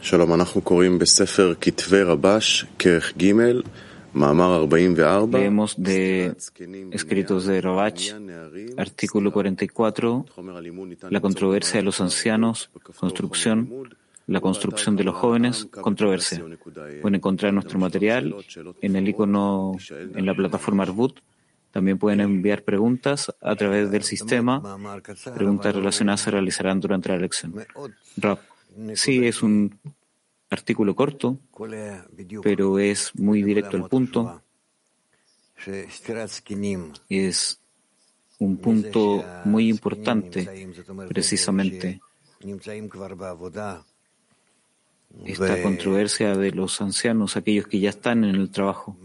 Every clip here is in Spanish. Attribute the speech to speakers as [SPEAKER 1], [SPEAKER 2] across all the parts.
[SPEAKER 1] שלום, אנחנו קוראים בספר כתבי רבש, כרך ג', מאמר 44.
[SPEAKER 2] Leemos de escritos de Rabach, artículo 44, la controversia de los ancianos, construcción, la construcción de los jóvenes, controversia. Pueden encontrar nuestro material en el icono en la plataforma Arbut. También pueden enviar preguntas a través del sistema. Preguntas relacionadas se realizarán durante la lección. Rab, sí, es un artículo corto, pero es muy directo al punto. Es un punto muy importante, precisamente. Esta controversia de los ancianos, aquellos que ya están en el trabajo.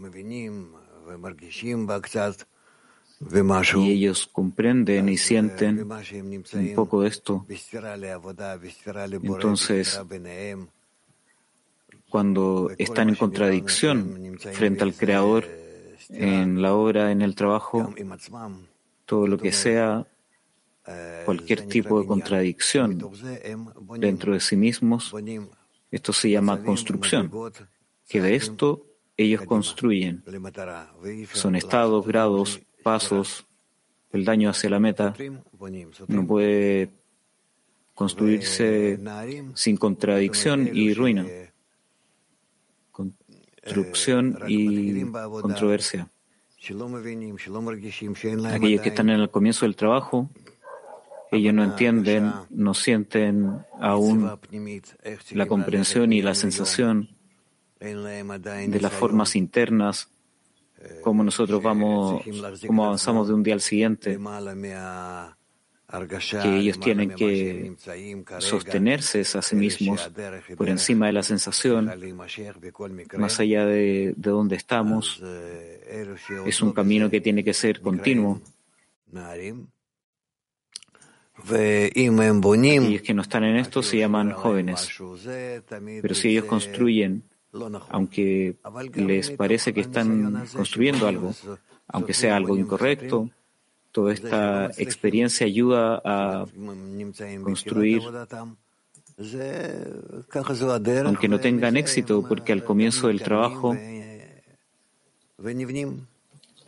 [SPEAKER 2] Y ellos comprenden y sienten un poco de esto. Entonces, cuando están en contradicción frente al Creador en la obra, en el trabajo, todo lo que sea, cualquier tipo de contradicción dentro de sí mismos, esto se llama construcción, que de esto ellos construyen. Son estados, grados, pasos, el daño hacia la meta. No puede construirse sin contradicción y ruina construcción y controversia. Aquellos que están en el comienzo del trabajo, ellos no entienden, no sienten aún la comprensión y la sensación de las formas internas, cómo nosotros vamos, cómo avanzamos de un día al siguiente que ellos tienen que sostenerse a sí mismos por encima de la sensación, más allá de, de donde estamos. Es un camino que tiene que ser continuo. Aquellos que no están en esto se llaman jóvenes, pero si ellos construyen, aunque les parece que están construyendo algo, aunque sea algo incorrecto, Toda esta experiencia ayuda a construir, aunque no tengan éxito, porque al comienzo del trabajo,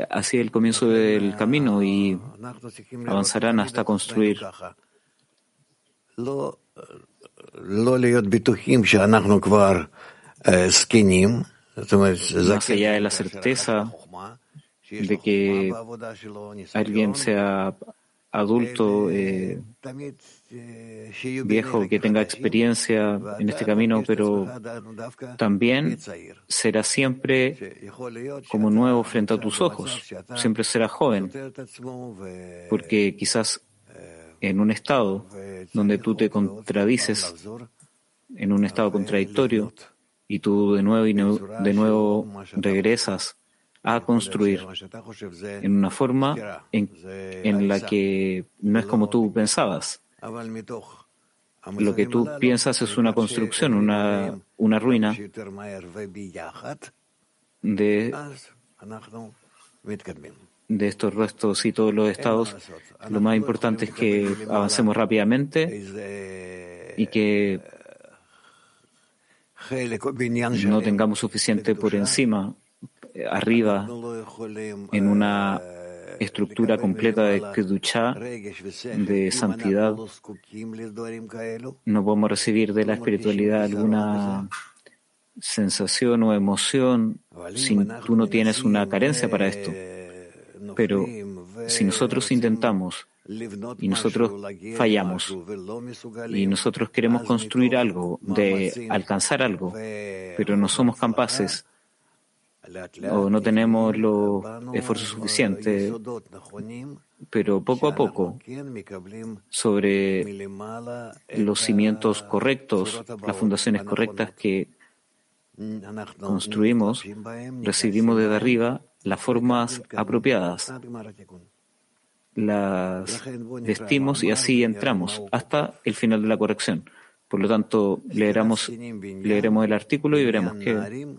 [SPEAKER 2] así el comienzo del camino y avanzarán hasta construir. Más allá de la certeza de que alguien sea adulto, eh, viejo, que tenga experiencia en este camino, pero también será siempre como nuevo frente a tus ojos, siempre será joven, porque quizás en un estado donde tú te contradices, en un estado contradictorio, y tú de nuevo y de nuevo regresas a construir en una forma en, la que no es como tú pensabas. Lo que tú piensas es una construcción, una, una ruina de, de estos restos y todos los estados. Lo más importante es que avancemos rápidamente y que no tengamos suficiente por encima arriba en una estructura completa de Keduchá, de santidad, no podemos recibir de la espiritualidad alguna sensación o emoción si tú no tienes una carencia para esto. Pero si nosotros intentamos y nosotros fallamos. Y nosotros queremos construir algo, de alcanzar algo, pero no somos capaces o no tenemos los esfuerzos suficientes, pero poco a poco, sobre los cimientos correctos, las fundaciones correctas que construimos, recibimos desde arriba las formas apropiadas, las vestimos y así entramos hasta el final de la corrección. Por lo tanto, leeremos, leeremos el artículo y veremos que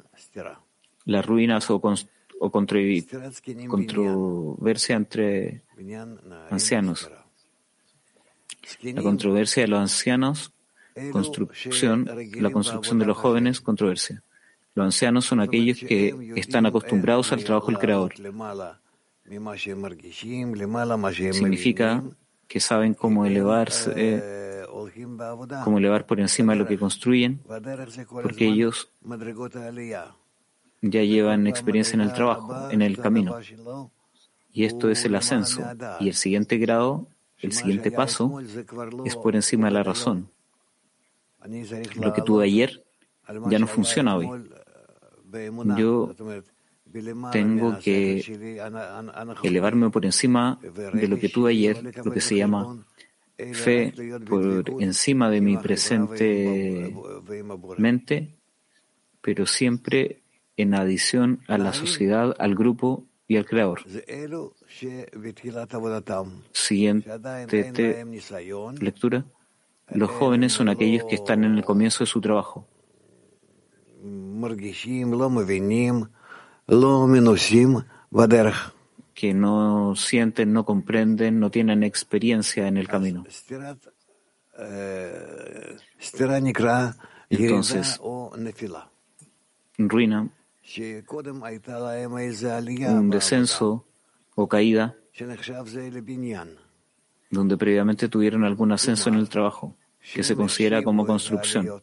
[SPEAKER 2] las ruinas o, o controversia entre ancianos. La controversia de los ancianos construcción, la construcción de los jóvenes, controversia. Los ancianos son aquellos que están acostumbrados al trabajo del Creador. Significa que saben cómo elevarse, cómo elevar por encima de lo que construyen, porque ellos ya llevan experiencia en el trabajo, en el camino. Y esto es el ascenso. Y el siguiente grado, el siguiente paso, es por encima de la razón. Lo que tuve ayer ya no funciona hoy. Yo tengo que elevarme por encima de lo que tuve ayer, lo que se llama fe por encima de mi presente mente, pero siempre en adición a la sociedad, al grupo y al creador. Siguiente lectura. Los jóvenes son aquellos que están en el comienzo de su trabajo. Que no sienten, no comprenden, no tienen experiencia en el camino. Entonces, ruina un descenso o caída donde previamente tuvieron algún ascenso en el trabajo, que se considera como construcción, lo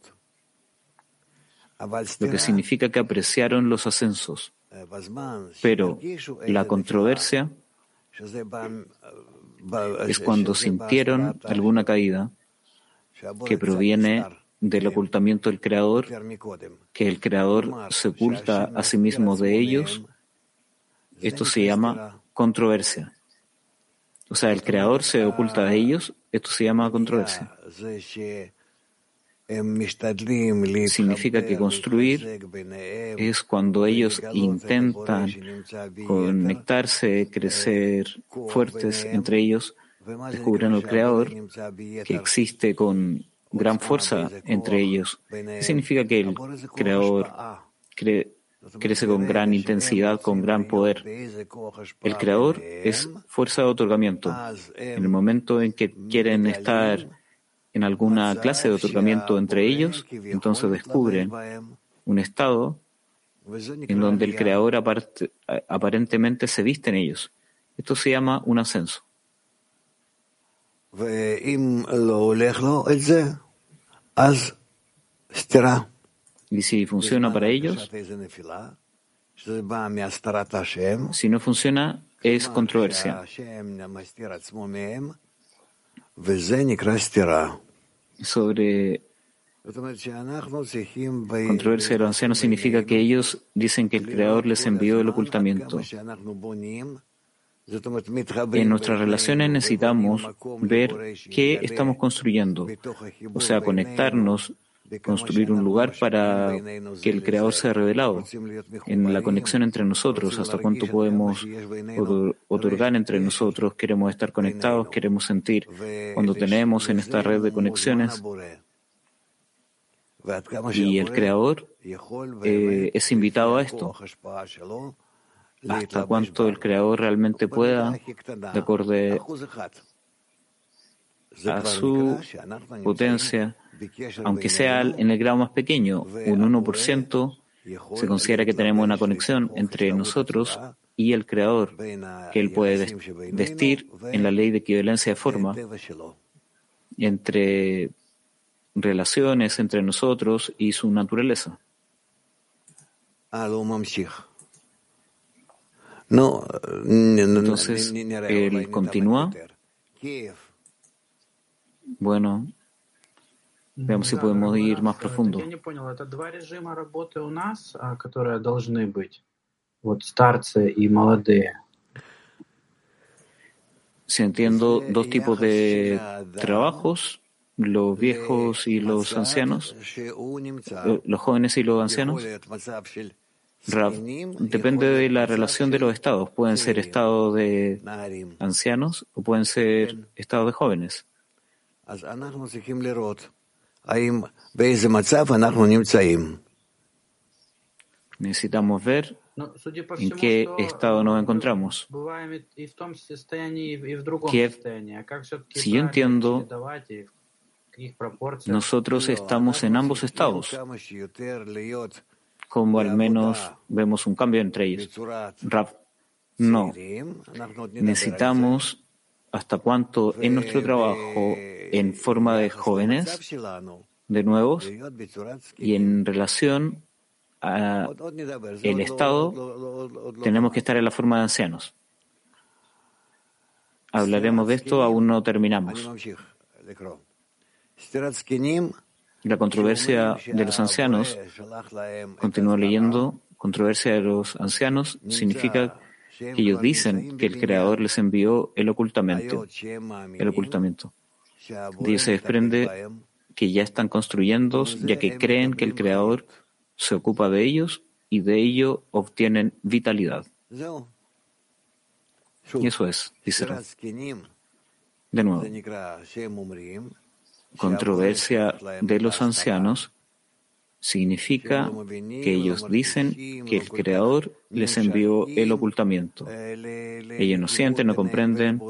[SPEAKER 2] que significa que apreciaron los ascensos. Pero la controversia es cuando sintieron alguna caída que proviene del ocultamiento del Creador, que el Creador se oculta a sí mismo de ellos, esto se llama controversia. O sea, el Creador se oculta de ellos, esto se llama controversia. Significa que construir es cuando ellos intentan conectarse, crecer fuertes entre ellos, descubren al Creador que existe con gran fuerza entre ellos. significa que el creador crece con gran intensidad, con gran poder. El creador es fuerza de otorgamiento. En el momento en que quieren estar en alguna clase de otorgamiento entre ellos, entonces descubren un estado en donde el creador aparentemente se viste en ellos. Esto se llama un ascenso. Y si funciona para ellos, si no funciona, es controversia. Sobre controversia de los ancianos significa que ellos dicen que el Creador les envió el ocultamiento. En nuestras relaciones necesitamos ver qué estamos construyendo, o sea, conectarnos, construir un lugar para que el Creador sea revelado, en la conexión entre nosotros, hasta cuánto podemos otorgar entre nosotros, queremos estar conectados, queremos sentir. cuando tenemos en esta red de conexiones. Y el Creador eh, es invitado a esto. Hasta cuánto el Creador realmente pueda, de acuerdo a su potencia, aunque sea en el grado más pequeño, un 1%, se considera que tenemos una conexión entre nosotros y el Creador, que Él puede vestir en la ley de equivalencia de forma entre relaciones entre nosotros y su naturaleza. Entonces, él continúa. Bueno, veamos si podemos ir más profundo. Si entiendo dos tipos de trabajos, los viejos y los ancianos, eh, los jóvenes y los ancianos. Depende de la relación de los estados. Pueden ser estados de ancianos o pueden ser estados de jóvenes. Necesitamos ver en qué estado nos encontramos. si yo entiendo nosotros estamos en ambos estados, como al menos vemos un cambio entre ellos. no. Necesitamos hasta cuánto en nuestro trabajo en forma de jóvenes, de nuevos, y en relación al Estado, tenemos que estar en la forma de ancianos. Hablaremos de esto, aún no terminamos. La controversia de los ancianos, continúo leyendo, controversia de los ancianos significa que ellos dicen que el Creador les envió el ocultamiento. El ocultamiento. De ellos se desprende que ya están construyendo, ya que creen que el Creador se ocupa de ellos y de ello obtienen vitalidad. Y eso es, dice De nuevo, controversia de los ancianos significa que ellos dicen que el Creador les envió el ocultamiento. Ellos no sienten, no comprenden,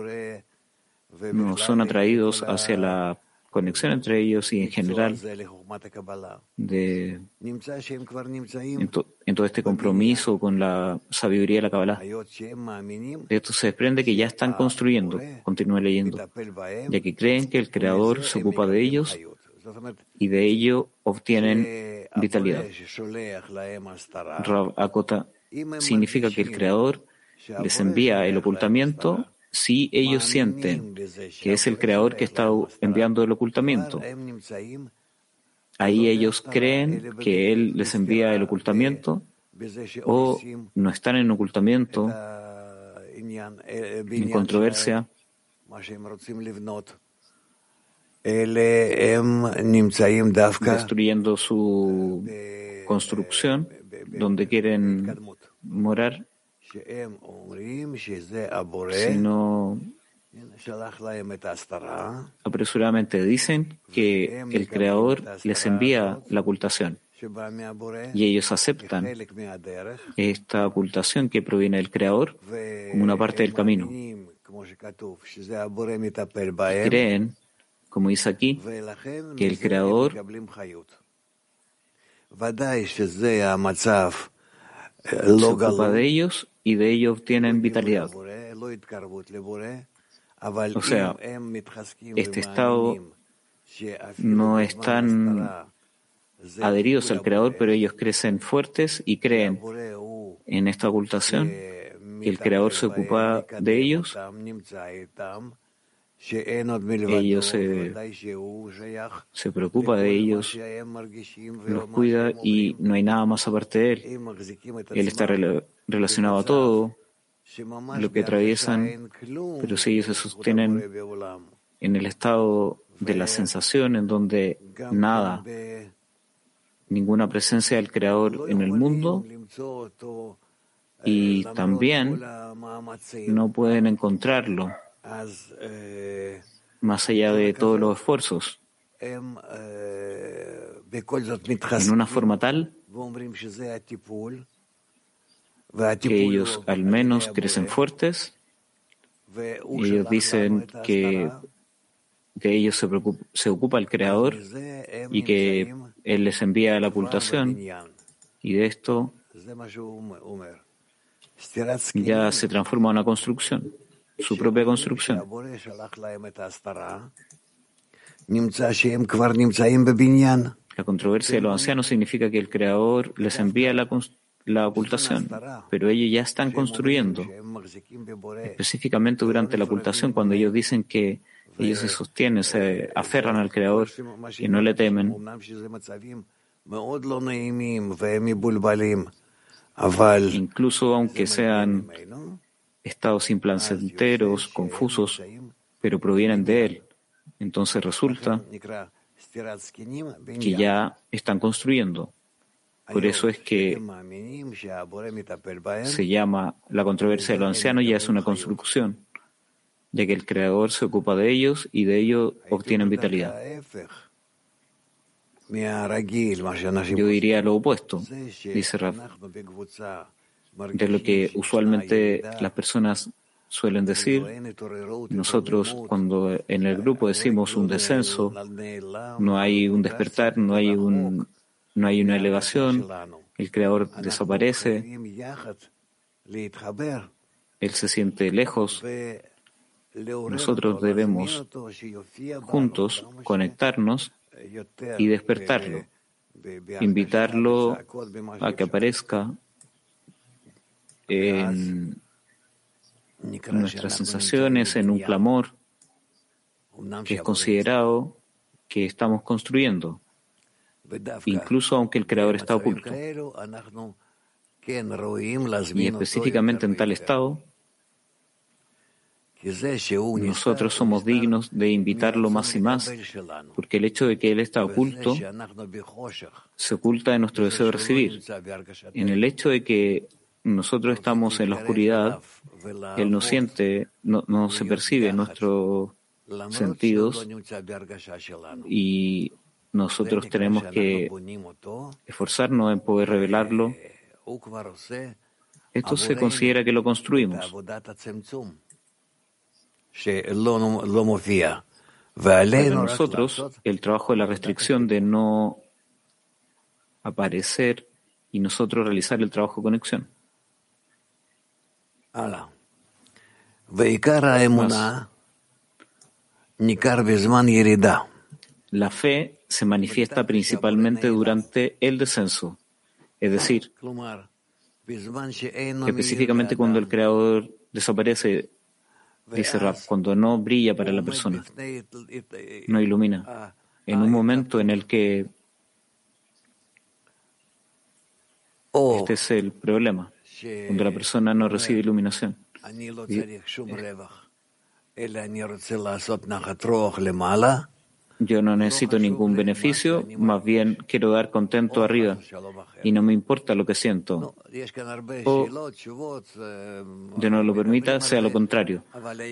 [SPEAKER 2] no son atraídos hacia la conexión entre ellos y en general de, en, todo este compromiso con la sabiduría de la Kabbalah. De esto se desprende que ya están construyendo, continúe leyendo, ya que creen que el Creador se ocupa de ellos y de ello obtienen vitalidad. Rav Akota significa que el Creador les envía el ocultamiento si ellos sienten que es el creador que está enviando el ocultamiento. Ahí ellos creen que Él les envía el ocultamiento o no están en ocultamiento, en controversia. Destruyendo su construcción, donde quieren morar. Sino apresuradamente dicen que el Creador les envía la ocultación. Y ellos aceptan esta ocultación que proviene del Creador como una parte del camino. creen, como dice aquí, que el Creador se ocupa de ellos y de ello obtienen vitalidad. O sea, este estado no están adheridos al Creador, pero ellos crecen fuertes y creen en esta ocultación que el Creador se ocupa de ellos. Ellos se, se preocupa de ellos, los cuida y no hay nada más aparte de él. Él está relacionado a todo lo que atraviesan, pero si ellos se sostienen en el estado de la sensación en donde nada, ninguna presencia del Creador en el mundo y también no pueden encontrarlo más allá de todos los esfuerzos. En una forma tal que ellos al menos crecen fuertes y ellos dicen que de ellos se, se ocupa el Creador y que Él les envía la ocultación y de esto ya se transforma en una construcción, su propia construcción. La controversia de los ancianos significa que el Creador les envía la ocultación, pero ellos ya están construyendo. Específicamente durante la ocultación, cuando ellos dicen que ellos se sostienen, se aferran al Creador y no le temen. Incluso aunque sean estados implacenteros, confusos, pero provienen de Él, entonces resulta que ya están construyendo. Por eso es que se llama la controversia de los ancianos, ya es una construcción, ya que el Creador se ocupa de ellos y de ellos obtienen vitalidad. Yo diría lo opuesto, dice Raf, de lo que usualmente las personas suelen decir, nosotros cuando en el grupo decimos un descenso, no hay un despertar, no hay, un, no hay una elevación, el creador desaparece, él se siente lejos. Nosotros debemos juntos conectarnos y despertarlo, invitarlo a que aparezca en nuestras sensaciones, en un clamor que es considerado que estamos construyendo, incluso aunque el Creador está oculto. Y específicamente en tal estado, nosotros somos dignos de invitarlo más y más, porque el hecho de que Él está oculto se oculta en nuestro deseo de recibir. En el hecho de que nosotros estamos en la oscuridad, Él no siente, no, se percibe nuestros sentidos y nosotros tenemos que esforzarnos en poder revelarlo. Esto se considera que lo construimos. Para nosotros, el trabajo de la restricción de no aparecer y nosotros realizar el trabajo de conexión. La fe se manifiesta principalmente durante el descenso, es decir, específicamente cuando el creador desaparece, dice Rab, cuando no brilla para la persona, no ilumina. En un momento en el que este es el problema cuando la persona no recibe iluminación. Yo no necesito ningún beneficio, más bien quiero dar contento arriba y no me importa lo que siento. O, Dios no lo permita, sea lo contrario.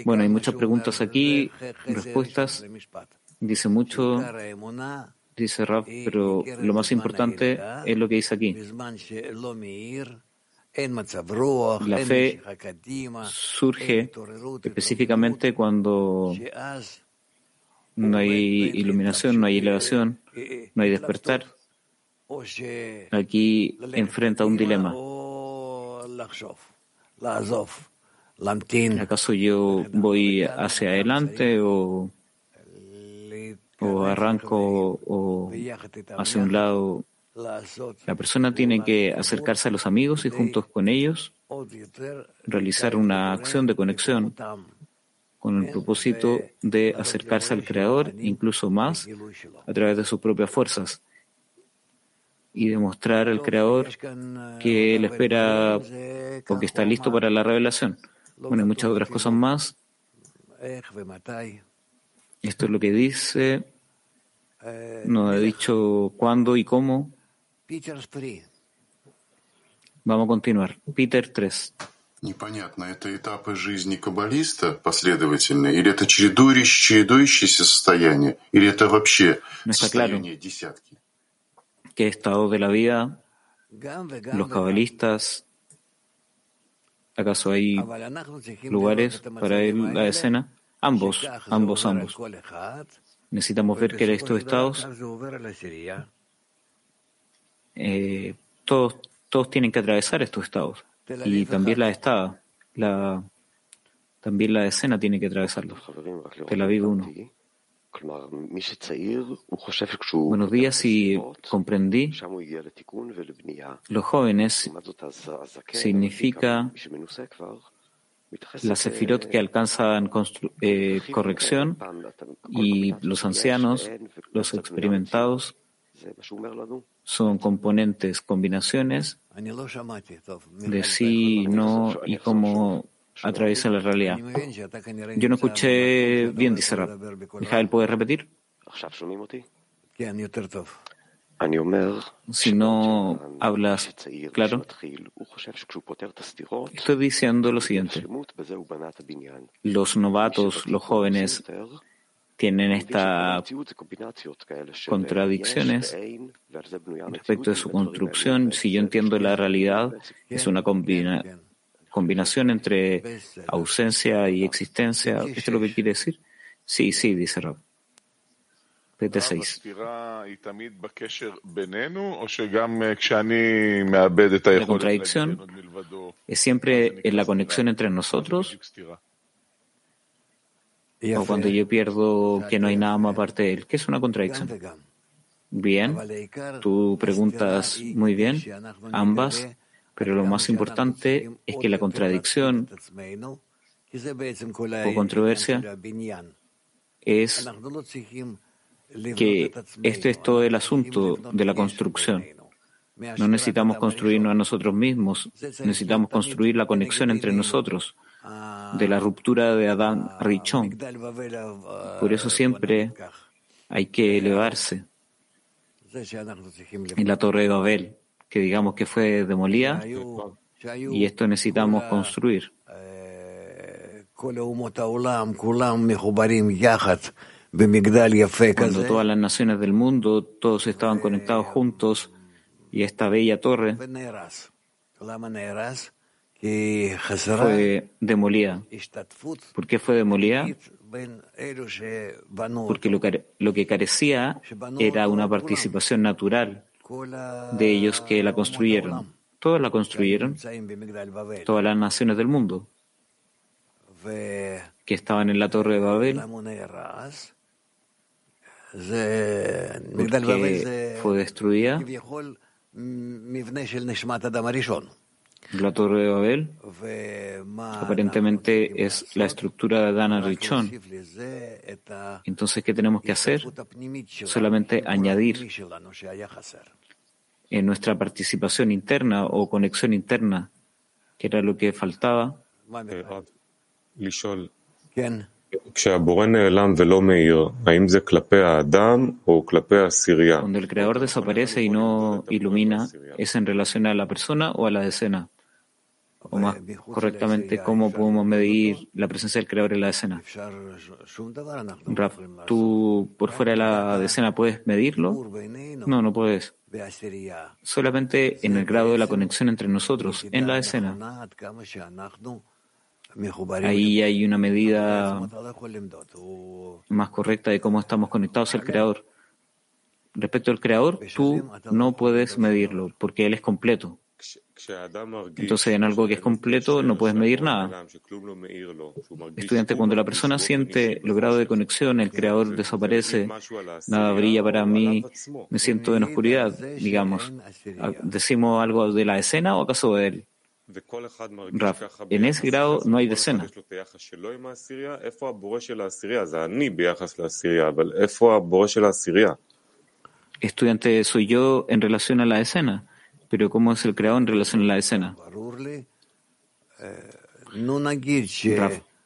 [SPEAKER 2] Bueno, hay muchas preguntas aquí, respuestas. Dice mucho, dice Raf, pero lo más importante es lo que dice aquí. La fe surge específicamente cuando no hay iluminación, no hay elevación, no hay despertar. Aquí enfrenta un dilema. ¿Acaso yo voy hacia adelante o, o arranco o hacia un lado la persona tiene que acercarse a los amigos y juntos con ellos realizar una acción de conexión con el propósito de acercarse al Creador incluso más a través de sus propias fuerzas y demostrar al Creador que Él espera o que está listo para la revelación. Bueno, y muchas otras cosas más. Esto es lo que dice. No ha dicho cuándo y cómo. Vamos a continuar. Peter 3.
[SPEAKER 3] Непонятно, это этапы жизни каббалиста последовательные, или это чередующиеся состояния, или это вообще состояние десятки?
[SPEAKER 2] ¿Qué estado de la vida los cabalistas? ¿Acaso hay lugares para la escena? Ambos, ambos, ambos. Necesitamos ver que estos estados eh, todos, todos tienen que atravesar estos estados. Y también la estada, la, también la escena tiene que atravesarlos. Tel Aviv 1. Buenos días y comprendí. Los jóvenes significa la sefirot que alcanzan eh, corrección y los ancianos, los experimentados, son componentes, combinaciones de sí, no y cómo atraviesa la realidad. Yo no escuché bien, dice Rab. Mijael, ¿puedes repetir? Si no hablas claro, estoy diciendo lo siguiente. Los novatos, los jóvenes, tienen estas contradicciones respecto de su construcción. Si yo entiendo la realidad, es una combinación combinación entre ausencia y existencia. ¿Esto es lo que quiere decir? Sí, sí, dice Rab. PT6. La contradicción es siempre en la conexión entre nosotros o cuando yo pierdo que no hay nada más aparte de él. ¿Qué es una contradicción? Bien, tú preguntas muy bien, ambas, pero lo más importante es que la contradicción o controversia es que este es todo el asunto de la construcción. No necesitamos construirnos a nosotros mismos, necesitamos construir la conexión entre nosotros, de la ruptura de Adán Richón. Por eso siempre hay que elevarse en la torre de Babel, que digamos que fue demolida, y esto necesitamos construir. Cuando todas las naciones del mundo, todos estaban conectados juntos, y esta bella torre fue demolida. ¿Por qué fue demolida? Porque lo que, lo que carecía era una participación natural de ellos que la construyeron. Todos la construyeron, todas las naciones del mundo que estaban en la torre de Babel, porque fue destruida la torre de Babel aparentemente es la estructura de Dana Richon. Entonces, ¿qué tenemos que hacer? Solamente añadir en nuestra participación interna o conexión interna, que era lo que faltaba. Cuando el creador desaparece y no ilumina, ¿es en relación a la persona o a la decena? O más correctamente, ¿cómo podemos medir la presencia del creador en la decena? ¿tú por fuera de la decena puedes medirlo? No, no puedes. Solamente en el grado de la conexión entre nosotros, en la decena. Ahí hay una medida más correcta de cómo estamos conectados al Creador. Respecto al Creador, tú no puedes medirlo porque Él es completo. Entonces, en algo que es completo no puedes medir nada. Estudiante, cuando la persona siente el grado de conexión, el creador desaparece, nada brilla para mí, me siento en oscuridad, digamos. ¿Decimos algo de la escena o acaso de él? en ese grado no hay decena. Estudiante, soy yo en relación a la escena, pero ¿cómo es el creador en relación a la escena?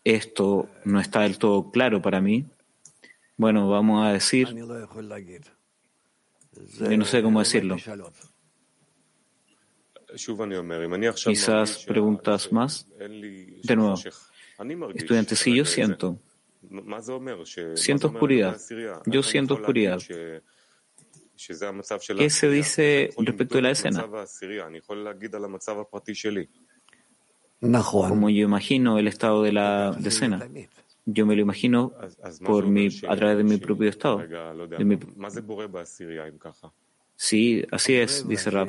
[SPEAKER 2] esto no está del todo claro para mí. Bueno, vamos a decir, yo no sé cómo decirlo. Quizás preguntas más. De nuevo, estudiante, sí, yo siento. Siento oscuridad. Yo siento oscuridad. ¿Qué se dice respecto de la escena? Como yo imagino el estado de la escena. Yo me lo imagino por mi, a través de mi propio estado. Sí, así es, dice Rab.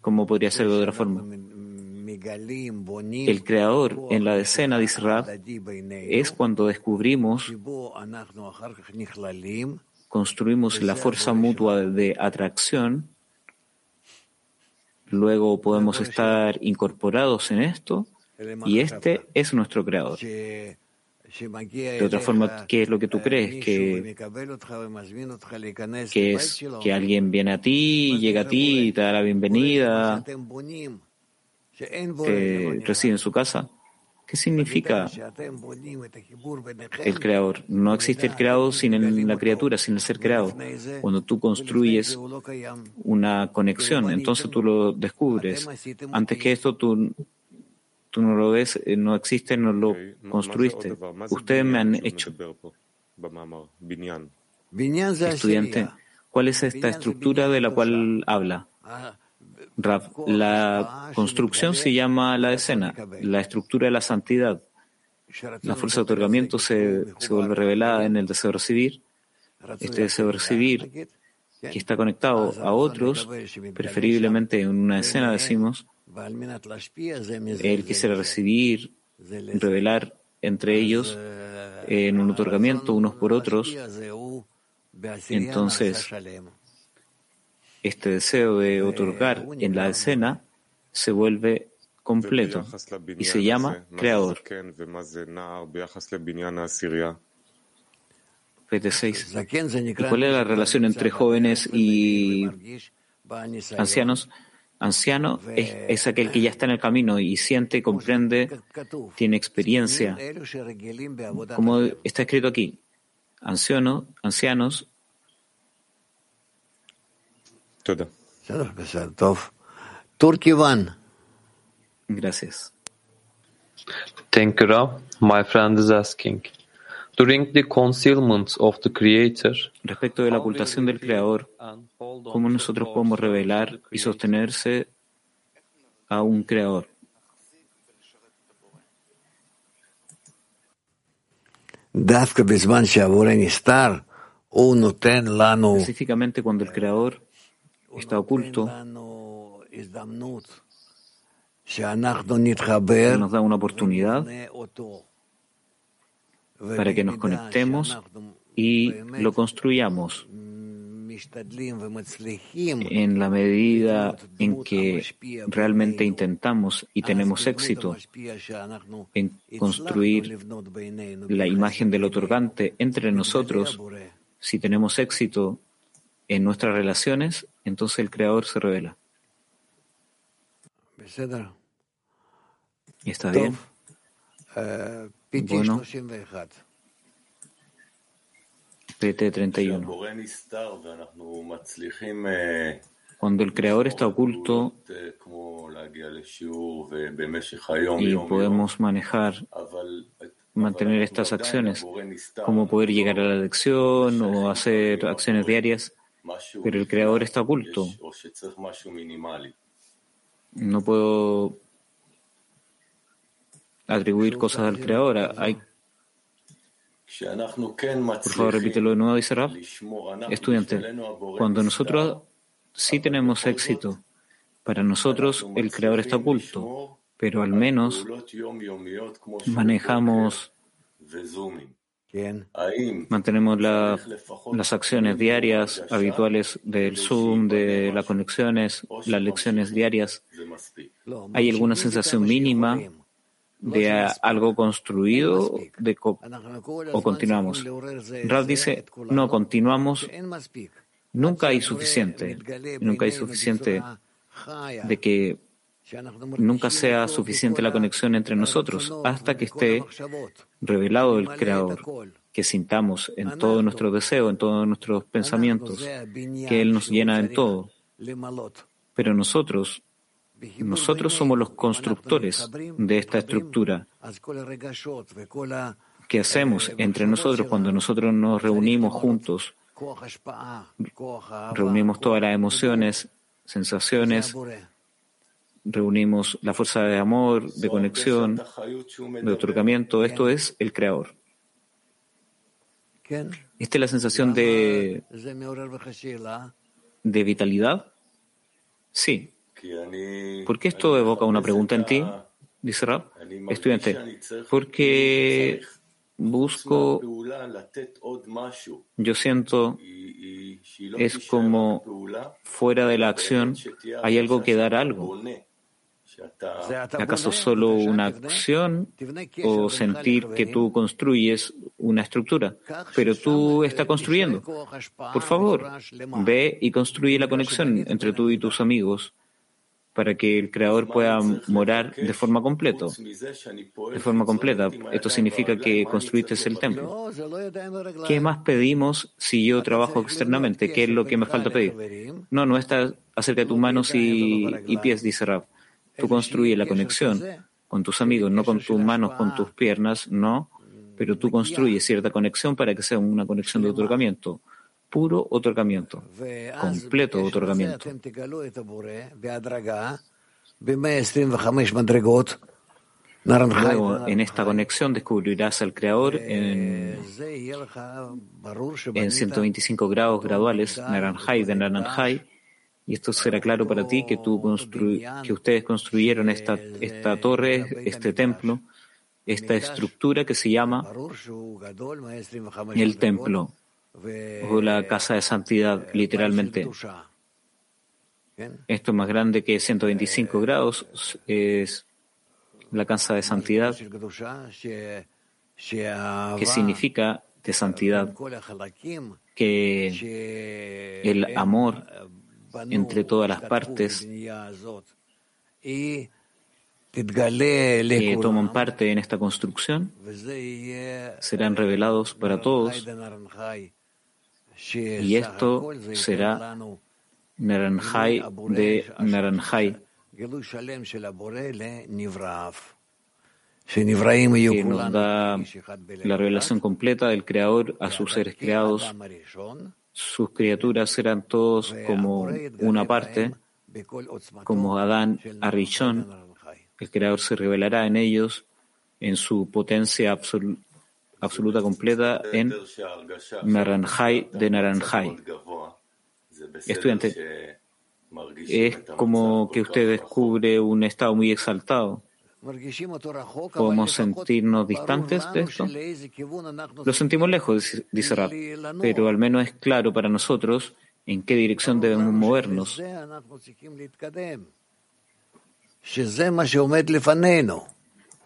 [SPEAKER 2] ¿Cómo podría ser de otra forma? El creador en la decena, dice Rab, es cuando descubrimos, construimos la fuerza mutua de atracción, luego podemos estar incorporados en esto y este es nuestro creador. De otra forma, ¿qué es lo que tú crees? Que, que es que alguien viene a ti, llega a ti te da la bienvenida, te recibe en su casa. ¿Qué significa el creador? No existe el creado sin la criatura, sin el ser creado. Cuando tú construyes una conexión, entonces tú lo descubres. Antes que esto, tú Tú no lo ves, eh, no existe, no lo construiste. Ustedes me han hecho. Estudiante, ¿cuál es esta estructura de la cual habla? La construcción se llama la escena, la estructura de la santidad. La fuerza de otorgamiento se, se vuelve revelada en el deseo de recibir. Este deseo de recibir, que está conectado a otros, preferiblemente en una escena, decimos, él quisiera recibir, revelar entre ellos en un otorgamiento unos por otros. Entonces, este deseo de otorgar en la escena se vuelve completo y se llama creador. PT6. ¿Cuál es la relación entre jóvenes y ancianos? Anciano es, aquel que ya está en el camino y siente, comprende, tiene experiencia. Como está escrito aquí, anciano, ancianos. Gracias.
[SPEAKER 4] Thank you, Rav. My friend is asking. During the concealment of the Creator,
[SPEAKER 2] respecto de la ocultación del Creador, ¿cómo nosotros podemos revelar y sostenerse a un Creador? Específicamente cuando el Creador está oculto, nos da una oportunidad para que nos conectemos y lo construyamos en la medida en que realmente intentamos y tenemos éxito en construir la imagen del otorgante entre nosotros, si tenemos éxito en nuestras relaciones, entonces el Creador se revela. ¿Está bien? Bueno, PT31. Cuando el creador está oculto y podemos manejar, mantener estas acciones, como poder llegar a la lección o hacer acciones diarias, pero el creador está oculto. No puedo atribuir cosas al creador. Hay por favor, repítelo de nuevo, dice Rab. Estudiante, cuando nosotros sí tenemos éxito, para nosotros el Creador está oculto, pero al menos manejamos, mantenemos las acciones diarias habituales del Zoom, de las conexiones, las lecciones diarias. ¿Hay alguna sensación mínima de algo construido de o continuamos. Ralph dice, no, continuamos. Nunca hay suficiente. Nunca hay suficiente de que nunca sea suficiente la conexión entre nosotros hasta que esté revelado el Creador, que sintamos en todo nuestro deseo, en todos nuestros pensamientos, que Él nos llena en todo. Pero nosotros nosotros somos los constructores de esta estructura. ¿Qué hacemos entre nosotros cuando nosotros nos reunimos juntos? Reunimos todas las emociones, sensaciones, reunimos la fuerza de amor, de conexión, de otorgamiento. Esto es el Creador. ¿Esta es la sensación de, de vitalidad? Sí, ¿Por qué esto evoca una pregunta en ti? Dice Rab. Estudiante, porque busco, yo siento, es como fuera de la acción hay algo que dar algo. ¿Acaso solo una acción o sentir que tú construyes una estructura? Pero tú estás construyendo. Por favor, ve y construye la conexión entre tú y tus amigos para que el creador pueda morar de forma completa. De forma completa. Esto significa que construiste el templo. ¿Qué más pedimos si yo trabajo externamente? ¿Qué es lo que me falta pedir? No, no está acerca de tus manos y, pies, dice Rab. Tú construyes la conexión con tus amigos, no con tus manos, con tus piernas, no, pero tú construyes cierta conexión para que sea una conexión de otorgamiento puro otorgamiento, completo otorgamiento. Luego, en esta conexión descubrirás al Creador en, en 125 grados graduales, Naranjai de Naranjai, y esto será claro para ti que, tú que ustedes construyeron esta, esta torre, este templo, esta estructura que se llama el templo o la casa de santidad, literalmente. Esto es más grande que 125 grados, es la casa de santidad, que significa de santidad, que el amor entre todas las partes que toman parte en esta construcción serán revelados para todos. Y esto será Naranjai de Naranjai que nos da la revelación completa del Creador a sus seres creados. Sus criaturas serán todos como una parte, como Adán a Rishon. El Creador se revelará en ellos en su potencia absoluta completa en Naranjai de Naranjai. Estudiante, es como que usted descubre un estado muy exaltado. ¿Podemos sentirnos distantes de esto? Lo sentimos lejos, dice Rab, pero al menos es claro para nosotros en qué dirección debemos movernos.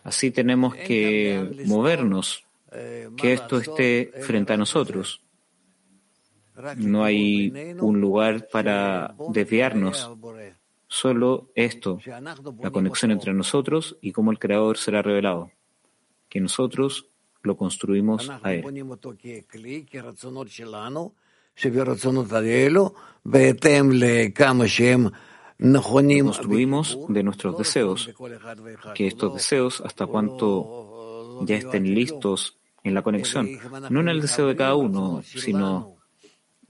[SPEAKER 2] Así tenemos que movernos, que esto esté frente a nosotros. No hay un lugar para desviarnos. Solo esto, la conexión entre nosotros y cómo el Creador será revelado, que nosotros lo construimos a Él. Construimos de nuestros deseos, que estos deseos, hasta cuanto ya estén listos en la conexión, no en el deseo de cada uno, sino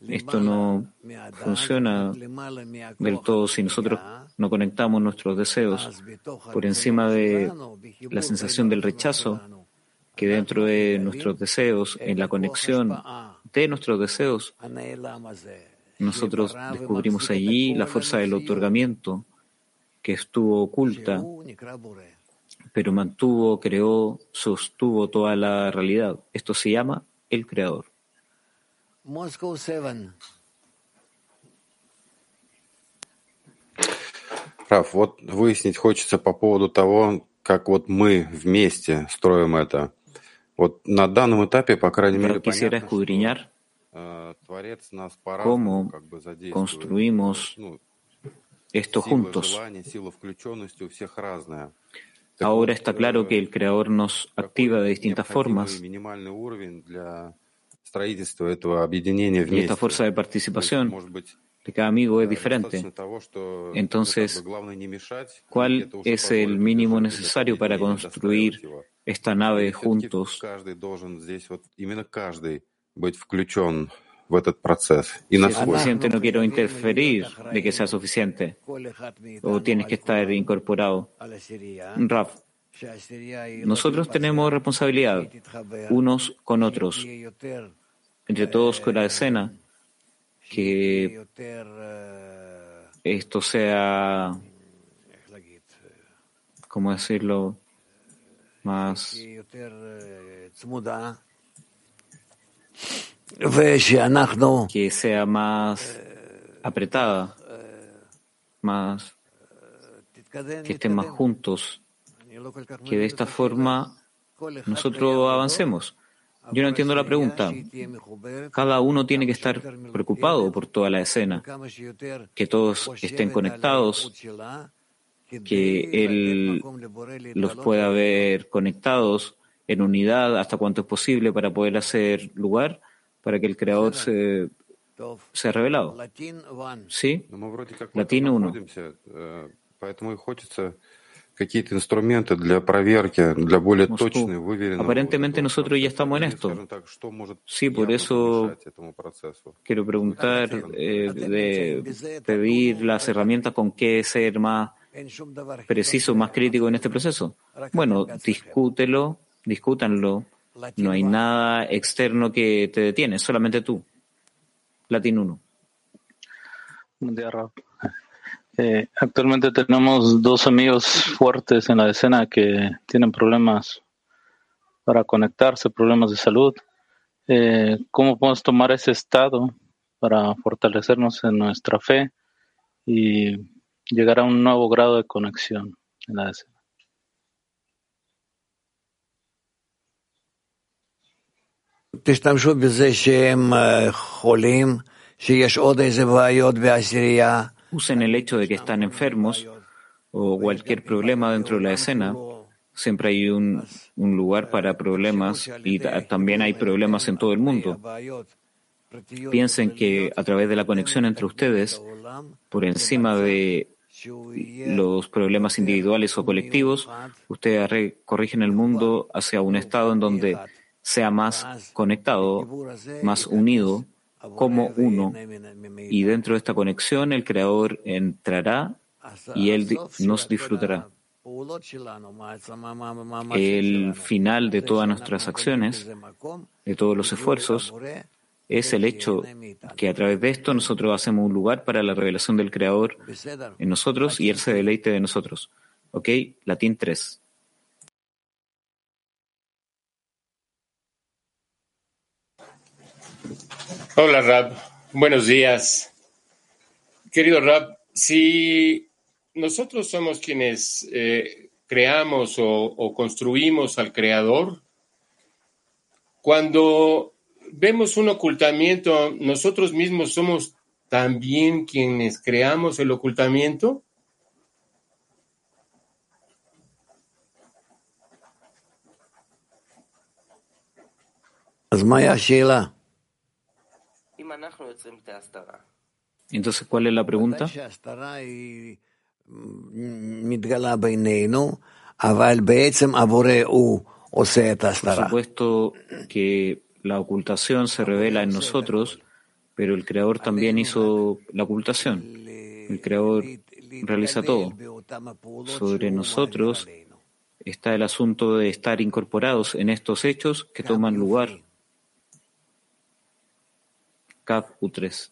[SPEAKER 2] esto no funciona del todo si nosotros no conectamos nuestros deseos por encima de la sensación del rechazo que dentro de nuestros deseos, en la conexión de nuestros deseos, nosotros descubrimos allí la fuerza del otorgamiento que estuvo oculta, pero mantuvo, creó, sostuvo toda la realidad. Esto se llama el Creador.
[SPEAKER 5] Moscow 7. Раф, вот выяснить хочется по поводу того, как вот мы вместе строим это. Вот на данном этапе, по крайней мере,
[SPEAKER 2] понятно, что,
[SPEAKER 5] э, Творец нас по-разному как бы задействует.
[SPEAKER 2] Ну, esto juntos. Ahora está claro que el Creador nos activa de distintas formas.
[SPEAKER 5] Y
[SPEAKER 2] esta fuerza de participación de cada amigo es diferente. Entonces, ¿cuál es el mínimo necesario para construir esta nave juntos? Si es suficiente, no quiero interferir de que sea suficiente o tienes que estar incorporado. Raf, nosotros tenemos responsabilidad unos con otros, entre todos con la escena, que esto sea, ¿cómo decirlo?, más que sea más apretada, más que estén más juntos que de esta forma nosotros avancemos. Yo no entiendo la pregunta. Cada uno tiene que estar preocupado por toda la escena, que todos estén conectados, que él los pueda ver conectados en unidad hasta cuanto es posible para poder hacer lugar para que el creador se sea revelado. ¿Sí? Latino 1
[SPEAKER 5] какие-то инструменты для проверки, для более
[SPEAKER 2] Moscú.
[SPEAKER 5] точной, выверенного
[SPEAKER 2] Aparentemente
[SPEAKER 5] вот этого
[SPEAKER 2] nosotros ya estamos en
[SPEAKER 5] Или,
[SPEAKER 2] esto.
[SPEAKER 5] скажем так, что может
[SPEAKER 2] Sí, por
[SPEAKER 5] явно
[SPEAKER 2] eso
[SPEAKER 5] помешать этому процессу?
[SPEAKER 2] quiero preguntar eh, de pedir las herramientas con qué ser más preciso, más crítico en este proceso. Bueno, discútelo, discútanlo. No hay nada externo que te detiene, solamente tú. Latín 1.
[SPEAKER 6] Buen día, Rab. Eh, actualmente tenemos dos amigos fuertes en la escena que tienen problemas para conectarse, problemas de salud. Eh, ¿Cómo podemos tomar ese estado para fortalecernos en nuestra fe y llegar a un nuevo grado de conexión en la escena?
[SPEAKER 7] תשתמשו בזה שהם אה, חולים, שיש עוד איזה בעיות בעשירייה.
[SPEAKER 2] Usen el hecho de que están enfermos o cualquier problema dentro de la escena. Siempre hay un, lugar para problemas y ta- también hay problemas en todo el mundo. Piensen que a través de la conexión entre ustedes, por encima de los problemas individuales o colectivos, ustedes corrigen el mundo hacia un estado en donde sea más conectado, más unido, como uno. Y dentro de esta conexión el Creador entrará y Él nos disfrutará. El final de todas nuestras acciones, de todos los esfuerzos, es el hecho que a través de esto nosotros hacemos un lugar para la revelación del Creador en nosotros y Él se deleite de nosotros. ¿Ok? Latín 3.
[SPEAKER 8] Hola, Rab. Buenos días. Querido Rab, si nosotros somos quienes eh, creamos o, o construimos al Creador, cuando vemos un ocultamiento, nosotros mismos somos también quienes creamos el ocultamiento.
[SPEAKER 7] Asmaya Sheila.
[SPEAKER 2] Entonces, ¿cuál es la pregunta? Por supuesto que la ocultación se revela en nosotros, pero el Creador también hizo la ocultación. El Creador realiza todo. Sobre nosotros está el asunto de estar incorporados en estos hechos que toman lugar Cap Utres.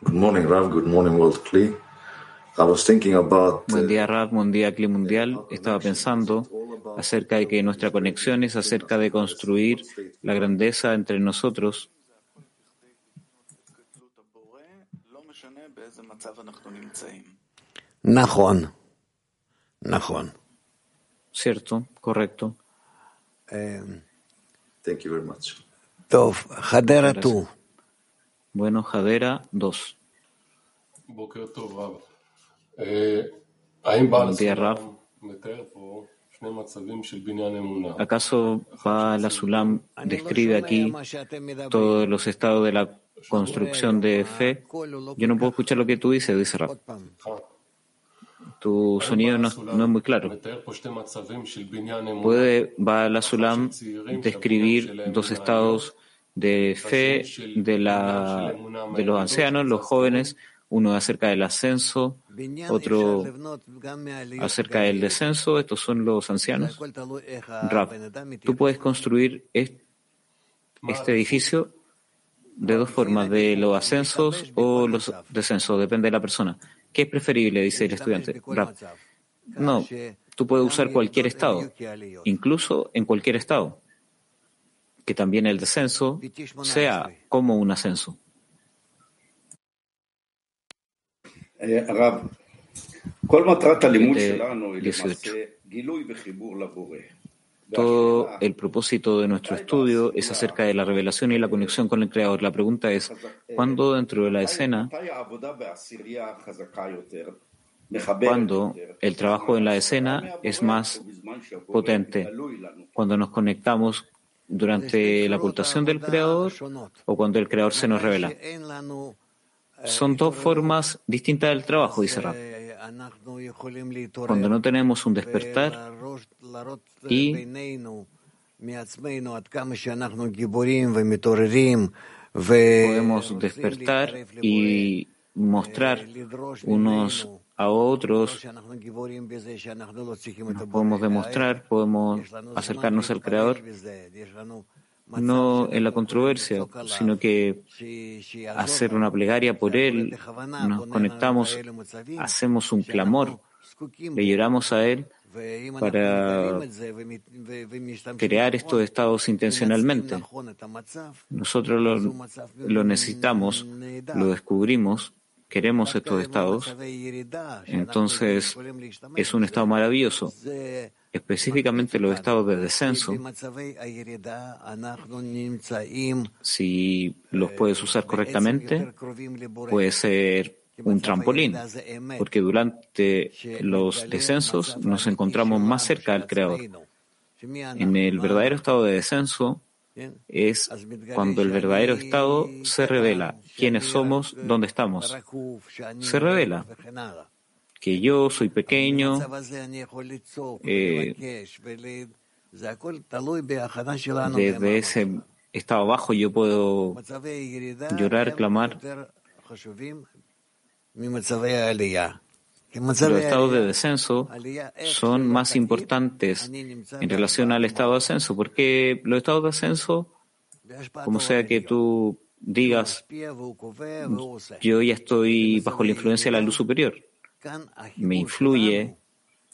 [SPEAKER 9] Good morning, Rav. Good morning, World Kli. I was thinking about,
[SPEAKER 2] buen día, uh, Rav. Buen día, Kli Mundial. Estaba pensando acerca de que nuestra conexión es acerca de construir la grandeza entre nosotros.
[SPEAKER 7] Nahuan. Nahuan.
[SPEAKER 2] Cierto, correcto.
[SPEAKER 7] Um,
[SPEAKER 9] thank you very much.
[SPEAKER 7] Hadera tú.
[SPEAKER 2] Bueno, Hadera 2. ¿Acaso Baal Sulam describe aquí todos los estados de la construcción de fe? Yo no puedo escuchar lo que tú dices, dice Rab tu sonido no, es muy claro. Puede Baal Sulam describir dos estados de fe de, la, de los ancianos, los jóvenes, uno acerca del ascenso, otro acerca del descenso, estos son los ancianos. Rab, tú puedes construir este edificio de dos formas, de los ascensos o los descensos, depende de la persona. ¿Qué es preferible? Dice el estudiante. Rab, no, tú puedes usar cualquier estado, incluso en cualquier estado, que también el descenso sea como un ascenso.
[SPEAKER 10] Eh, Rab,
[SPEAKER 2] este 18. Todo el propósito de nuestro estudio es acerca de la revelación y la conexión con el Creador. La pregunta es, ¿cuándo dentro de la escena,
[SPEAKER 10] cuándo
[SPEAKER 2] el trabajo en la escena es más potente? ¿Cuando nos conectamos durante la ocultación del Creador o cuando el Creador se nos revela? Son dos formas distintas del trabajo, dice Rab cuando no tenemos un despertar y podemos despertar y mostrar unos a otros, podemos demostrar, podemos acercarnos al Creador, no en la controversia, sino que hacer una plegaria por Él, nos conectamos, hacemos un clamor, le lloramos a Él para crear estos estados intencionalmente. Nosotros lo, lo necesitamos, lo descubrimos queremos estos estados, entonces es un estado maravilloso. Específicamente los estados de descenso, si los puedes usar correctamente, puede ser un trampolín, porque durante los descensos nos encontramos más cerca del Creador. En el verdadero estado de descenso, es cuando el verdadero estado se revela, quiénes somos, dónde estamos. Se revela que yo soy pequeño, eh, desde ese estado bajo yo puedo llorar, clamar. Los estados de descenso son más importantes en relación al estado de ascenso, porque los estados de ascenso, como sea que tú digas, yo ya estoy bajo la influencia de la luz superior, me influye,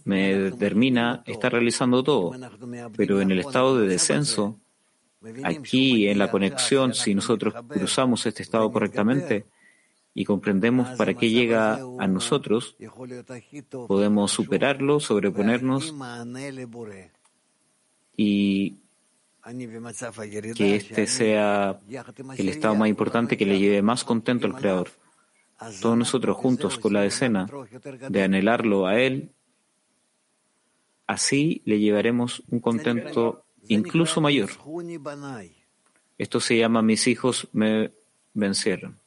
[SPEAKER 2] me determina, está realizando todo, pero en el estado de descenso, aquí en la conexión, si nosotros cruzamos este estado correctamente, y comprendemos para qué llega a nosotros, podemos superarlo, sobreponernos y que este sea el estado más importante que le lleve más contento al Creador todos nosotros juntos con la decena de anhelarlo a Él, así le llevaremos un contento incluso mayor. Esto se llama mis hijos me vencieron.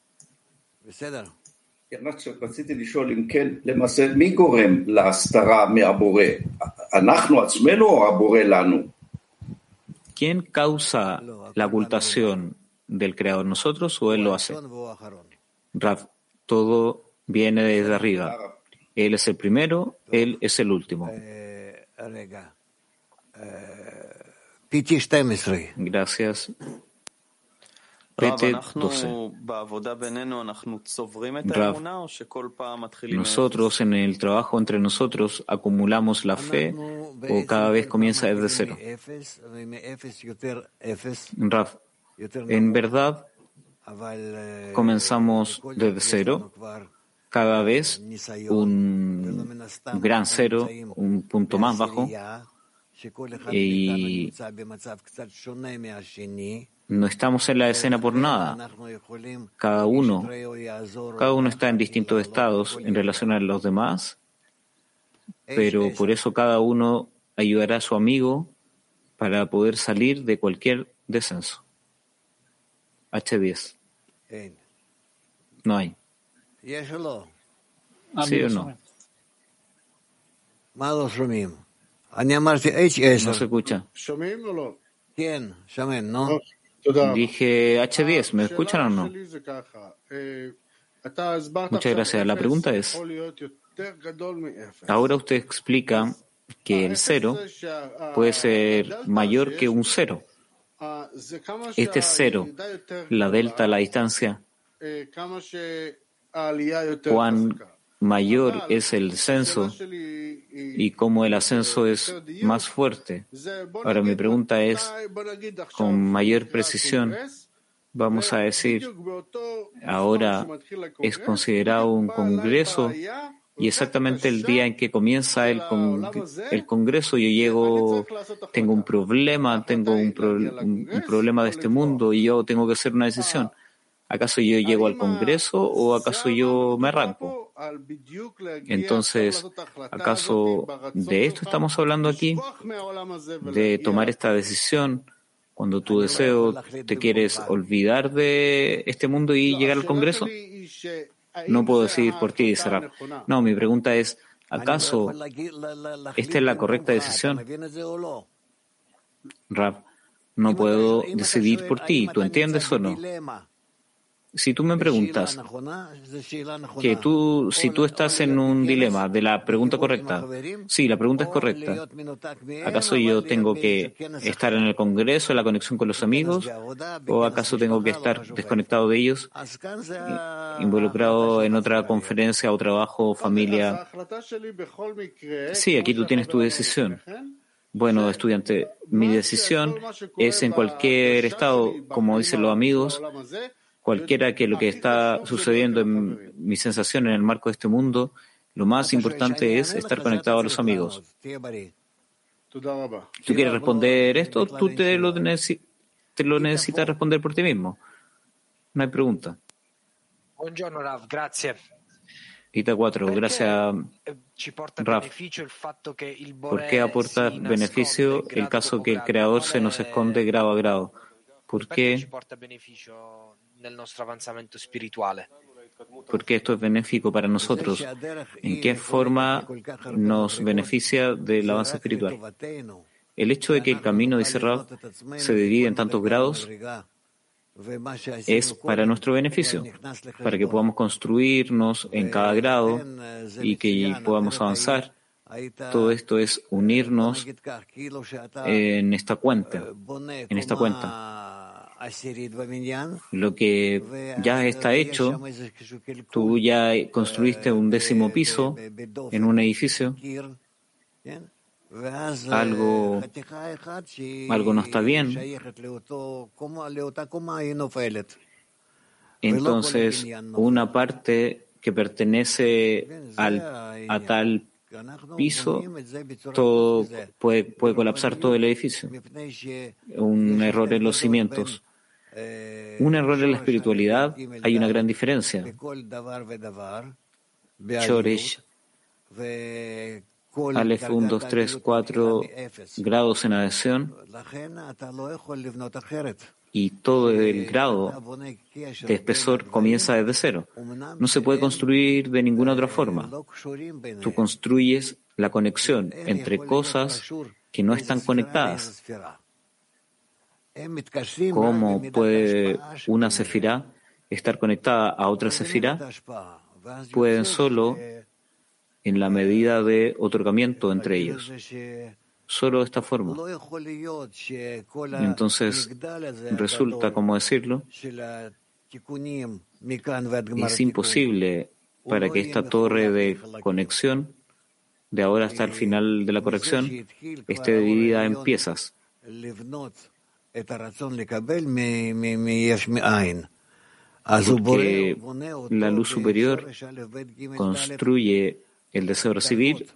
[SPEAKER 2] ¿Quién causa la ocultación del Creador? ¿Nosotros o Él lo hace? Rav, todo viene desde arriba. Él es el primero, Él es el último. Gracias. PT 12. nosotros en el trabajo entre nosotros acumulamos la fe o cada vez comienza desde cero. Raf, en verdad comenzamos desde cero, cada vez un gran cero, un punto más bajo, y no estamos en la escena por nada. Cada uno, cada uno está en distintos estados en relación a los demás, pero por eso cada uno ayudará a su amigo para poder salir de cualquier descenso. H10. No hay. ¿Sí o no? No se escucha. Dije H10, ¿me escuchan o no? Muchas gracias. La pregunta es, ahora usted explica que el cero puede ser mayor que un cero. Este cero, la delta, la distancia, cuán mayor es el descenso y cómo el ascenso es más fuerte. Ahora mi pregunta es, con mayor precisión, vamos a decir, ahora es considerado un congreso y exactamente el día en que comienza el, el congreso yo llego, tengo un problema, tengo un, un problema de este mundo y yo tengo que hacer una decisión. ¿Acaso yo llego al Congreso o acaso yo me arranco? Entonces, ¿acaso de esto estamos hablando aquí? De tomar esta decisión cuando tu deseo te quieres olvidar de este mundo y llegar al Congreso? No puedo decidir por ti, dice Rab. No, mi pregunta es, ¿acaso esta es la correcta decisión? Rab, no puedo decidir por ti. ¿Tú entiendes o no? Si tú me preguntas que tú, si tú estás en un dilema de la pregunta correcta, sí, la pregunta es correcta. ¿Acaso yo tengo que estar en el Congreso, en la conexión con los amigos? ¿O acaso tengo que estar desconectado de ellos, involucrado en otra conferencia o trabajo, familia? Sí, aquí tú tienes tu decisión. Bueno, estudiante, mi decisión es en cualquier estado, como dicen los amigos, cualquiera que lo que está sucediendo en mi sensación en el marco de este mundo, lo más importante es estar conectado a los amigos. ¿Tú quieres responder esto? Tú te lo, te lo necesitas responder por ti mismo. No hay pregunta.
[SPEAKER 11] Buongiorno Rav, grazie.
[SPEAKER 2] Ita 4, gracias Raf. ¿Por qué aporta beneficio el caso que el creador se nos esconde grado a grado? ¿Por qué? Porque esto es benéfico para nosotros. ¿En qué forma nos beneficia del avance espiritual? El hecho de que el camino, dice Rab, se divide en tantos grados es para nuestro beneficio, para que podamos construirnos en cada grado y que podamos avanzar. Todo esto es unirnos en esta cuenta, en esta cuenta. Lo que ya está hecho, tú ya construiste un décimo piso en un edificio, algo, algo no está bien. Entonces, una parte que pertenece al, a tal piso, todo puede, puede colapsar todo el edificio. Un error en los cimientos. Un error en la espiritualidad, hay una gran diferencia. Choresh, Aleph 1, 2, 3, 4 grados en adhesión y todo el grado de espesor comienza desde cero. No se puede construir de ninguna otra forma. Tú construyes la conexión entre cosas que no están conectadas. ¿Cómo puede una sefirá estar conectada a otra sefirá? Pueden solo en la medida de otorgamiento entre ellos. Solo de esta forma. Entonces resulta, como decirlo, es imposible para que esta torre de conexión, de ahora hasta el final de la corrección, esté dividida en piezas. Porque la luz superior construye el deseo de recibir,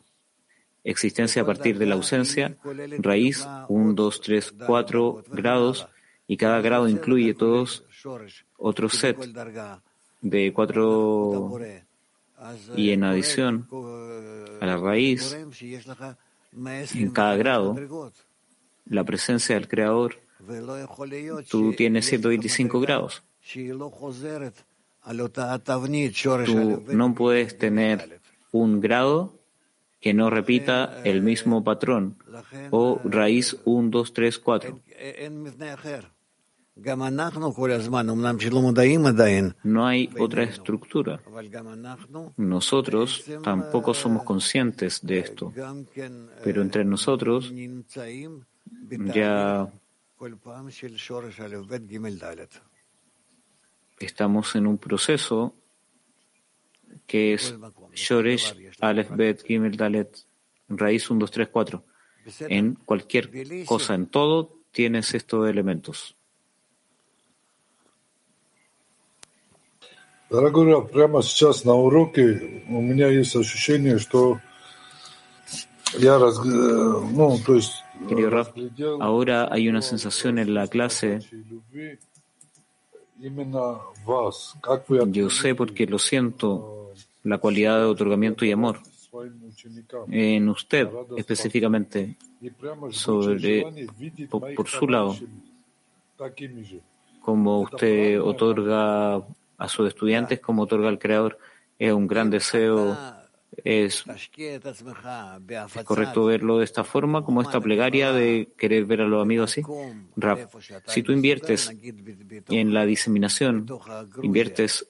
[SPEAKER 2] existencia a partir de la ausencia, raíz 1, 2, 3, 4 grados, y cada grado incluye todos otro set de cuatro y en adición a la raíz, en cada grado, la presencia del Creador tú tienes 125 grados. Tú no puedes tener un grado que no repita el mismo patrón o raíz 1, 2, 3, 4. No hay otra estructura. Nosotros tampoco somos conscientes de esto, pero entre nosotros ya Estamos en un proceso que es Shoresh, Aleph, Bet, Gimel, Dalet, raíz 1, 2, 3, 4. En cualquier cosa, en todo, tienes estos elementos.
[SPEAKER 12] Дорогой Раф, прямо сейчас на уроке у меня есть ощущение, что я раз, ну, то есть
[SPEAKER 2] ahora hay una sensación en la clase. Yo sé porque lo siento, la cualidad de otorgamiento y amor en usted específicamente, sobre, por, por su lado, como usted otorga a sus estudiantes, como otorga al Creador. es un gran deseo, es, correcto verlo de esta forma, como esta plegaria de querer ver a los amigos así. Rap, si tú inviertes en la diseminación, inviertes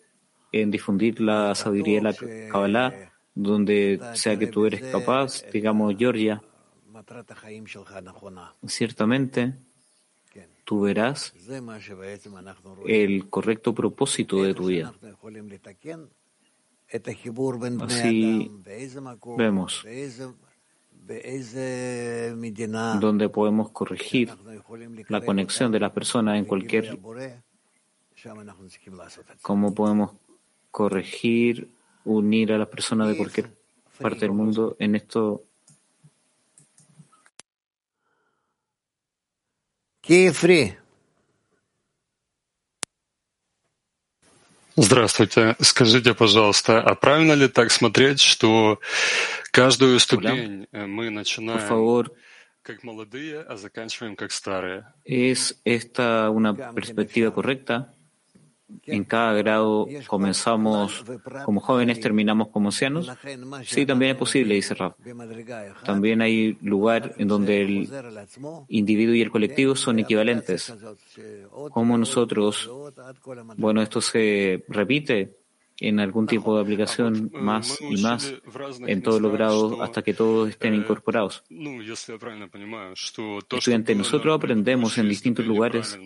[SPEAKER 2] en difundir la sabiduría de la Kabbalah, donde sea que tú eres capaz, digamos, Georgia, ciertamente tú verás el correcto propósito de tu vida. Así vemos donde podemos corregir la conexión de las personas en cualquier, cómo podemos corregir, unir a las personas de cualquier parte del mundo en esto.
[SPEAKER 7] Free.
[SPEAKER 13] Здравствуйте. Скажите, пожалуйста, а правильно ли так смотреть, что каждую ступень мы начинаем как молодые, а заканчиваем как старые?
[SPEAKER 2] ¿Es esta una perspectiva correcta? En cada grado comenzamos como jóvenes, terminamos como ancianos? Sí, también es posible, dice Rab. También hay lugar en donde el individuo y el colectivo son equivalentes. Como nosotros, bueno, esto se repite en algún tipo de aplicación más y más en todos los grados hasta que todos estén incorporados. Estudiante, nosotros aprendemos en distintos lugares.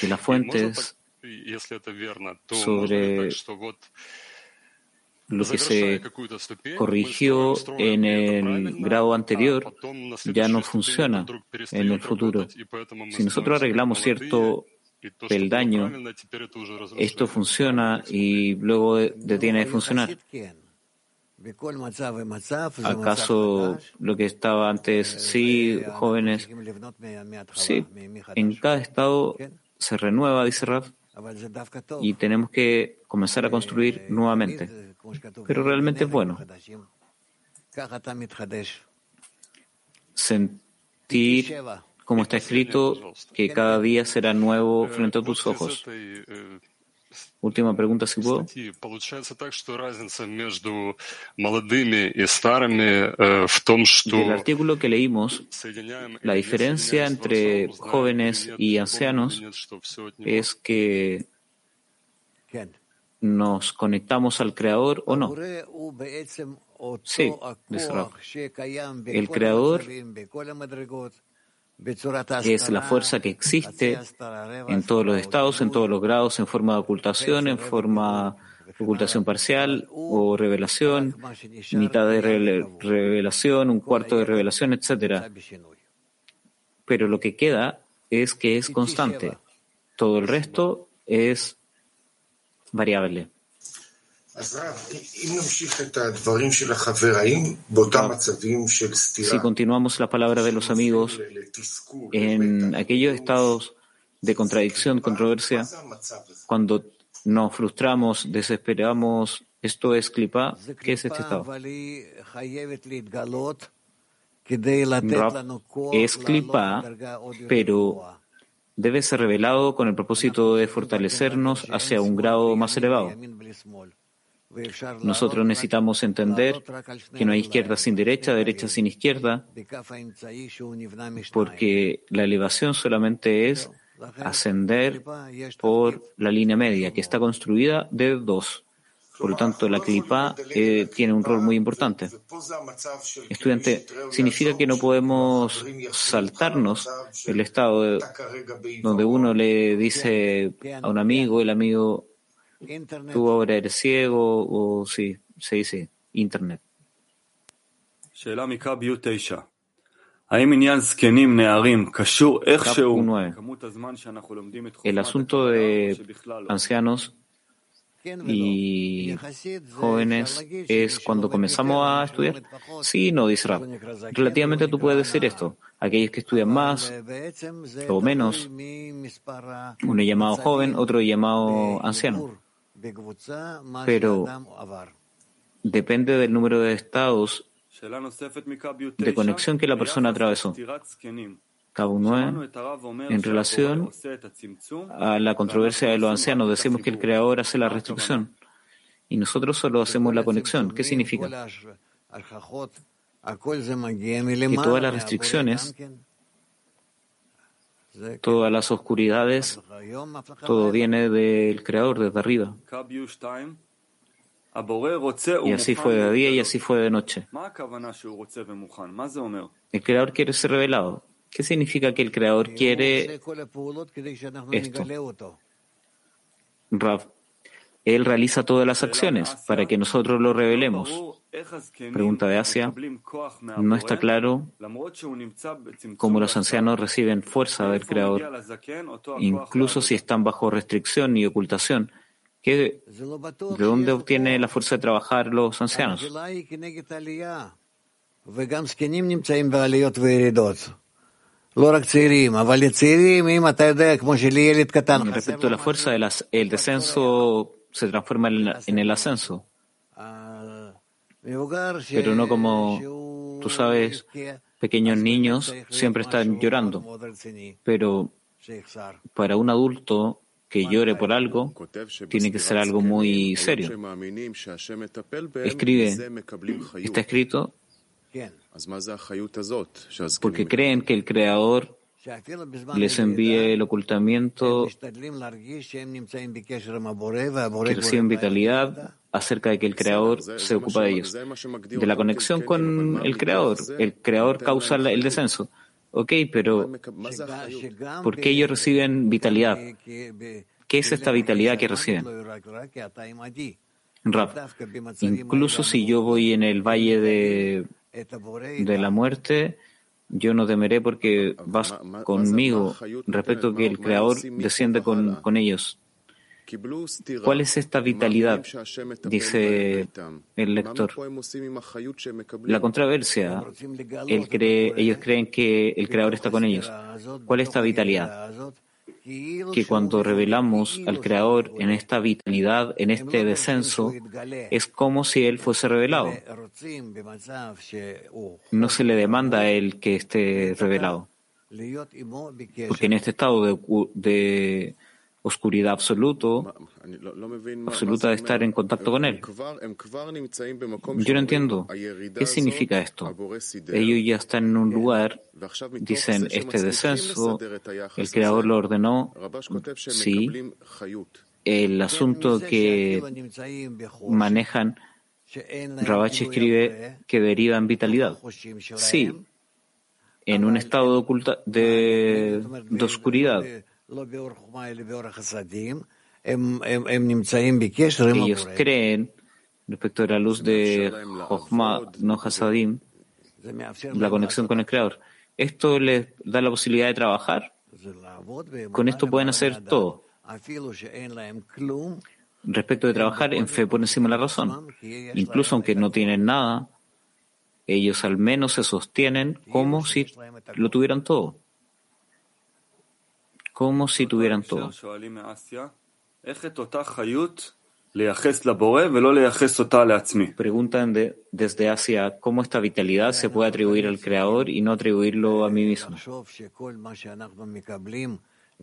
[SPEAKER 2] que las fuentes sobre lo que se corrigió en el grado anterior ya no funciona en el futuro. Si nosotros arreglamos cierto peldaño, esto funciona y luego detiene de funcionar. ¿Acaso lo que estaba antes, sí, jóvenes? Sí, en cada estado se renueva, dice Raf, y tenemos que comenzar a construir nuevamente. Pero realmente es bueno. Sentir como está escrito, que cada día será nuevo frente a tus ojos. Última pregunta, si puedo. Del artículo que leímos, la diferencia entre jóvenes y ancianos es que nos conectamos al Creador o no. Sí, el Creador es la fuerza que existe en todos los estados, en todos los grados, en forma de ocultación, en forma de ocultación parcial o revelación, mitad de revelación, un cuarto de revelación, etc. Pero lo que queda es que es constante. Todo el resto es variable. Si continuamos la palabra de los amigos en aquellos estados de contradicción, controversia, cuando nos frustramos, desesperamos, esto es clipa, ¿qué es este estado? es clipa, pero debe ser revelado con el propósito de fortalecernos hacia un grado más elevado. Nosotros necesitamos entender que no hay izquierda sin derecha, derecha sin izquierda, porque la elevación solamente es ascender por la línea media, que está construida de dos. Por lo tanto, la clipa eh, tiene un rol muy importante. Estudiante, significa que no podemos saltarnos el estado donde uno le dice a un amigo, el amigo Tú ahora eres ciego o sí, se dice Internet. El asunto de ancianos y jóvenes es cuando comenzamos a estudiar. Sí, no, dice Rab. Relativamente tú puedes decir esto. Aquellos que estudian más o menos, uno llamado joven, otro llamado anciano pero depende del número de estados de conexión que la persona atravesó. Cabo 9, en relación a la controversia de los ancianos, decimos que el Creador hace la restricción y nosotros solo hacemos la conexión. ¿Qué significa? Que todas las restricciones, todas las oscuridades, todo viene del Creador desde arriba. Y así fue de día y así fue de noche. El Creador quiere ser revelado. ¿Qué significa que el Creador quiere esto? Rav, Él realiza todas las acciones para que nosotros lo revelemos. Pregunta de Asia. No está claro cómo los ancianos reciben fuerza del Creador, incluso si están bajo restricción y ocultación. ¿De dónde obtiene la fuerza de trabajar los ancianos? Respecto a la fuerza, el descenso se transforma en el ascenso. Pero no como, tú sabes, pequeños niños siempre están llorando. Pero para un adulto que llore por algo tiene que ser algo muy serio. Escribe, está escrito porque creen que el Creador les envíe el ocultamiento, que reciben vitalidad acerca de que el Creador se ocupa de ellos. De la conexión con el Creador. El Creador causa el descenso. Ok, pero ¿por qué ellos reciben vitalidad? ¿Qué es esta vitalidad que reciben? Rap, incluso si yo voy en el valle de, de la muerte, yo no temeré porque vas conmigo respecto a que el Creador desciende con, con ellos. ¿Cuál es esta vitalidad? Dice el lector. La controversia. ellos creen que el Creador está con ellos. ¿Cuál es esta vitalidad? Que cuando revelamos al Creador en esta vitalidad, en este descenso, es como si Él fuese revelado. No se le demanda a Él que esté revelado. Porque en este estado de, de oscuridad absoluto, absoluta de estar en contacto con Él. Yo no entiendo. ¿Qué significa esto? Ellos ya están en un lugar, dicen, este descenso, el Creador lo ordenó. Sí. El asunto que manejan, Rabachi escribe que deriva en vitalidad. Sí. En un estado de, oculta, de, de oscuridad ellos creen, respecto a la luz de Jochma, no Hasadim, la conexión con el Creador. Esto les da la posibilidad de trabajar. Con esto pueden hacer todo. Respecto de trabajar en fe por encima de la razón. Incluso aunque no tienen nada, ellos al menos se sostienen como si lo tuvieran todo como si tuvieran todo. Preguntan desde Asia cómo esta vitalidad se puede atribuir al Creador y no atribuirlo a mí mismo.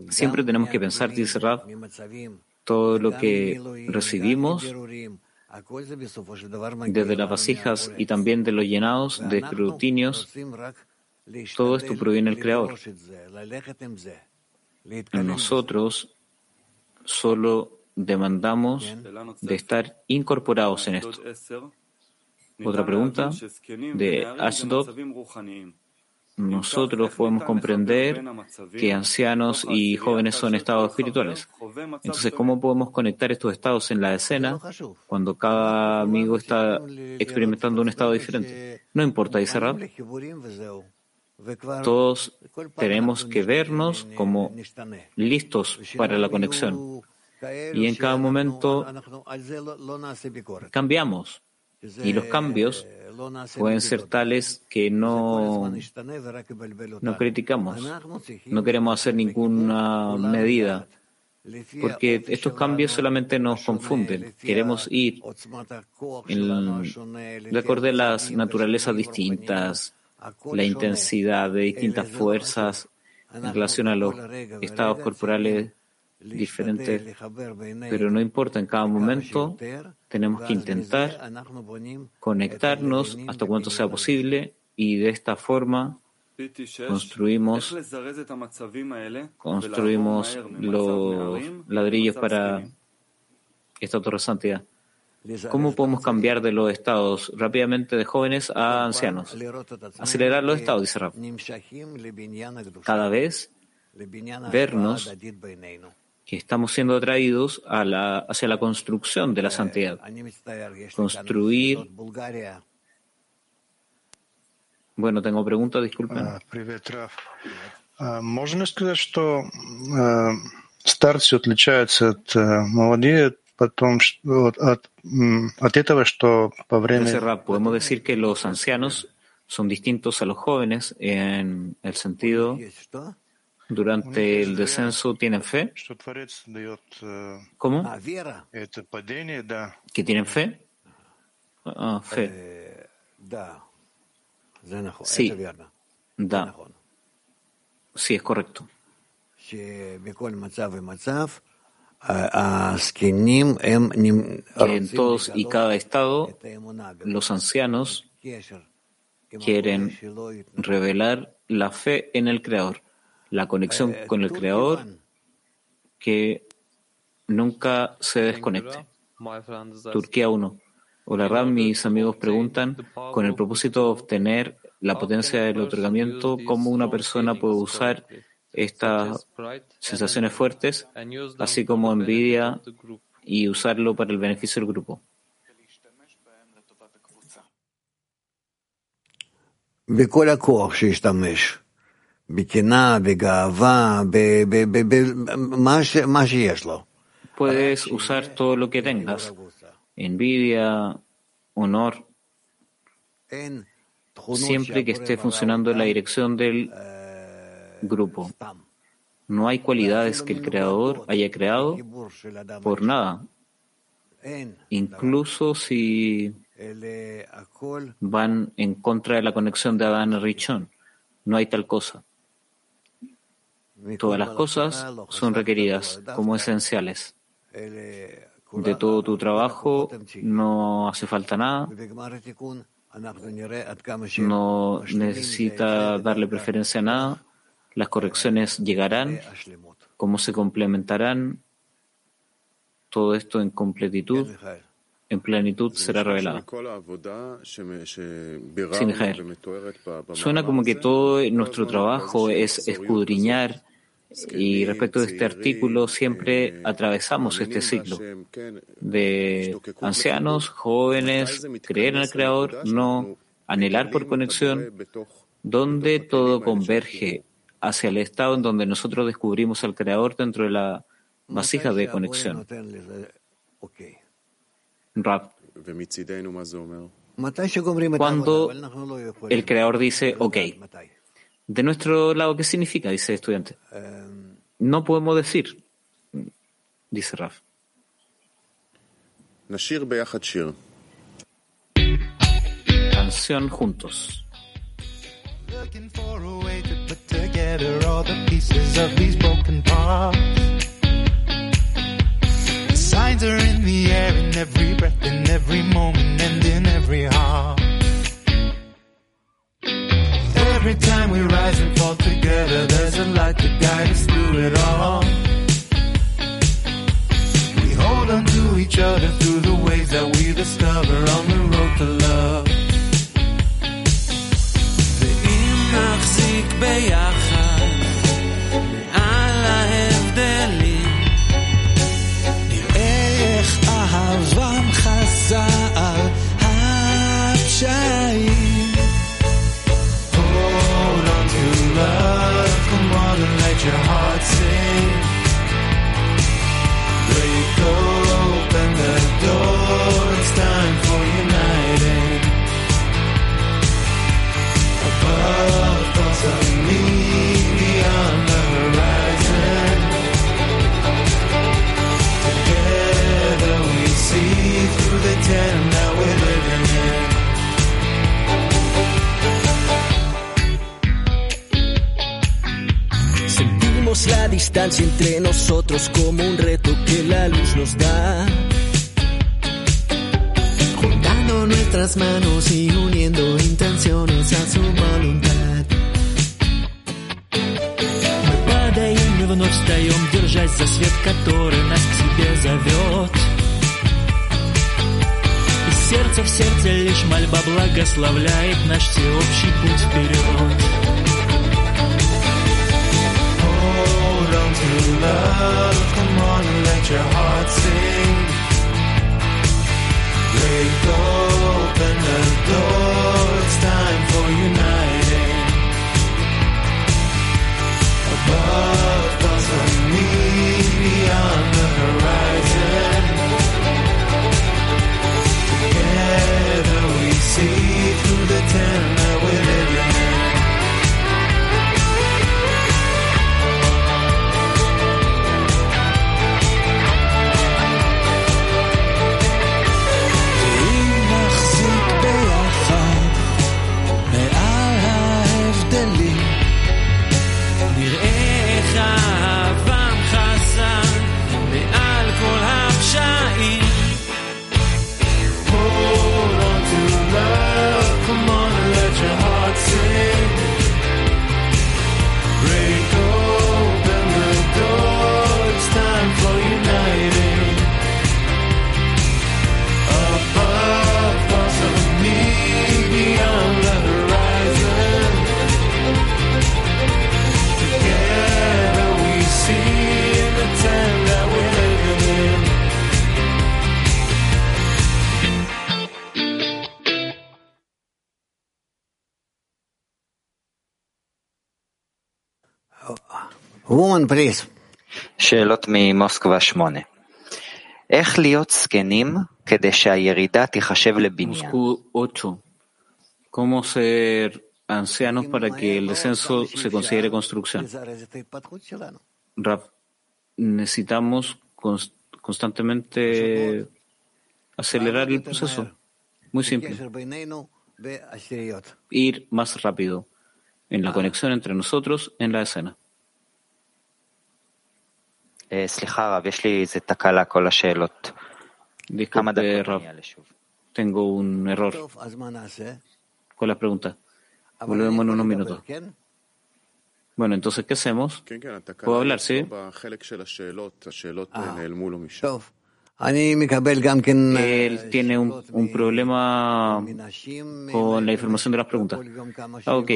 [SPEAKER 2] Siempre tenemos que pensar, dice Rab, todo lo que recibimos desde las vasijas y también de los llenados de escrutinios, todo esto proviene del Creador. Nosotros solo demandamos de estar incorporados en esto. Otra pregunta de Ashdod. Nosotros podemos comprender que ancianos y jóvenes son estados espirituales. Entonces, ¿cómo podemos conectar estos estados en la escena cuando cada amigo está experimentando un estado diferente? No importa, dice Rab. Todos tenemos que vernos como listos para la conexión. Y en cada momento cambiamos. Y los cambios pueden ser tales que no, no criticamos. No queremos hacer ninguna medida. Porque estos cambios solamente nos confunden. Queremos ir en, de acuerdo a las naturalezas distintas, la intensidad de distintas fuerzas en relación a los estados corporales diferentes, pero no importa, en cada momento tenemos que intentar conectarnos hasta cuanto sea posible y de esta forma construimos, construimos los ladrillos para esta torre santidad. ¿Cómo podemos cambiar de los estados rápidamente de jóvenes a ancianos? Acelerar los estados, dice Rab. Cada vez vernos que estamos siendo atraídos a la, hacia la construcción de la santidad. Construir. Bueno, tengo preguntas, disculpen.
[SPEAKER 14] Можно сказать, что старцы отличаются от молодые потом от, от, от этого, что по время...
[SPEAKER 2] Podemos decir que los ancianos son distintos a los jóvenes en el sentido durante el descenso tienen fe. ¿Cómo? ¿Que tienen fe? Ah, fe. Sí. Da. Sí, es correcto. Que en todos y cada estado los ancianos quieren revelar la fe en el Creador la conexión con el Creador que nunca se desconecte. Turquía 1. Hola Ram, mis amigos preguntan, con el propósito de obtener la potencia del otorgamiento, ¿cómo una persona puede usar estas sensaciones fuertes, así como envidia, y usarlo para el beneficio del grupo? Puedes usar todo lo que tengas, envidia, honor, siempre que esté funcionando en la dirección del grupo. No hay cualidades que el creador haya creado por nada, incluso si van en contra de la conexión de Adán y Richón. No hay tal cosa. Todas las cosas son requeridas como esenciales. De todo tu trabajo no hace falta nada. No necesita darle preferencia a nada. Las correcciones llegarán. Cómo se complementarán. Todo esto en completitud en plenitud será revelado. Suena como que todo nuestro trabajo es escudriñar y respecto de este artículo siempre atravesamos este ciclo de ancianos, jóvenes, creer en el Creador, no, anhelar por conexión, donde todo converge hacia el estado en donde nosotros descubrimos al Creador dentro de la vasija de conexión. Cuando el creador dice, ok, de nuestro lado, ¿qué significa? Dice el estudiante. No podemos decir, dice Raf. Canción juntos. signs are in the air, in every breath, in every moment, and in every heart. Every time we rise and fall together, there's a light to guide us through it all. We hold on to each other through the ways that we discover on the road to love. ואם נחזיק ביחד
[SPEAKER 15] distancia entre nosotros como un reto que la luz nos da. Juntando nuestras manos y uniendo intenciones a su voluntad. Мы падаем и вновь встаем, держась за свет, который нас к себе зовет. И сердце в сердце лишь мольба благословляет
[SPEAKER 7] Woman, please.
[SPEAKER 16] שאלות ממוסקבה 8. איך להיות זקנים כדי שהירידה תיחשב לבניין?
[SPEAKER 2] Moscú 8. ¿Cómo ser ancianos para que el descenso se considere construcción? Rav, necesitamos cons- constantemente acelerar el proceso. Muy simple. Ir más rápido en la conexión entre nosotros en la escena.
[SPEAKER 16] Slicha, Rab,
[SPEAKER 2] tengo un error con las preguntas. Volvemos en unos minutos. Bueno, entonces, ¿qué hacemos? ¿Puedo hablar, sí? Él tiene un, un, problema con la información de las preguntas. Ah, ok.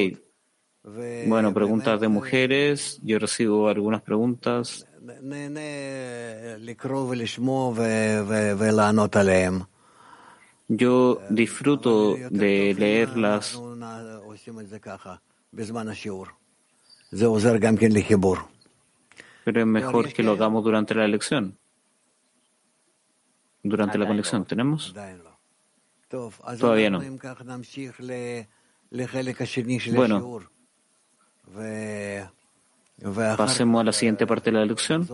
[SPEAKER 2] Bueno, preguntas de mujeres. Yo recibo algunas preguntas yo disfruto de leerlas. Pero es mejor que lo hagamos durante la lección. Durante la conexión, ¿tenemos? Todavía no. Bueno, Pasemos a la siguiente parte de la lección.